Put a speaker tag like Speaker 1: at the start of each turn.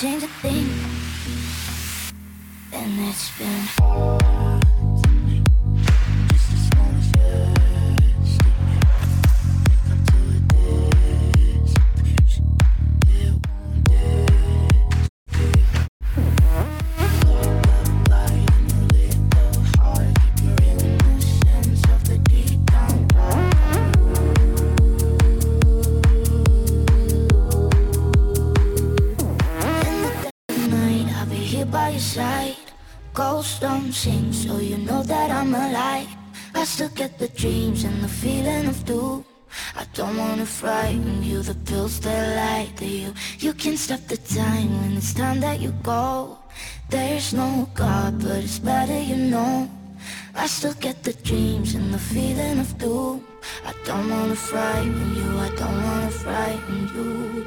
Speaker 1: change a thing. Go. There's no God, but it's better you know. I still get the dreams and the feeling of doom. I don't wanna frighten you, I don't wanna frighten you.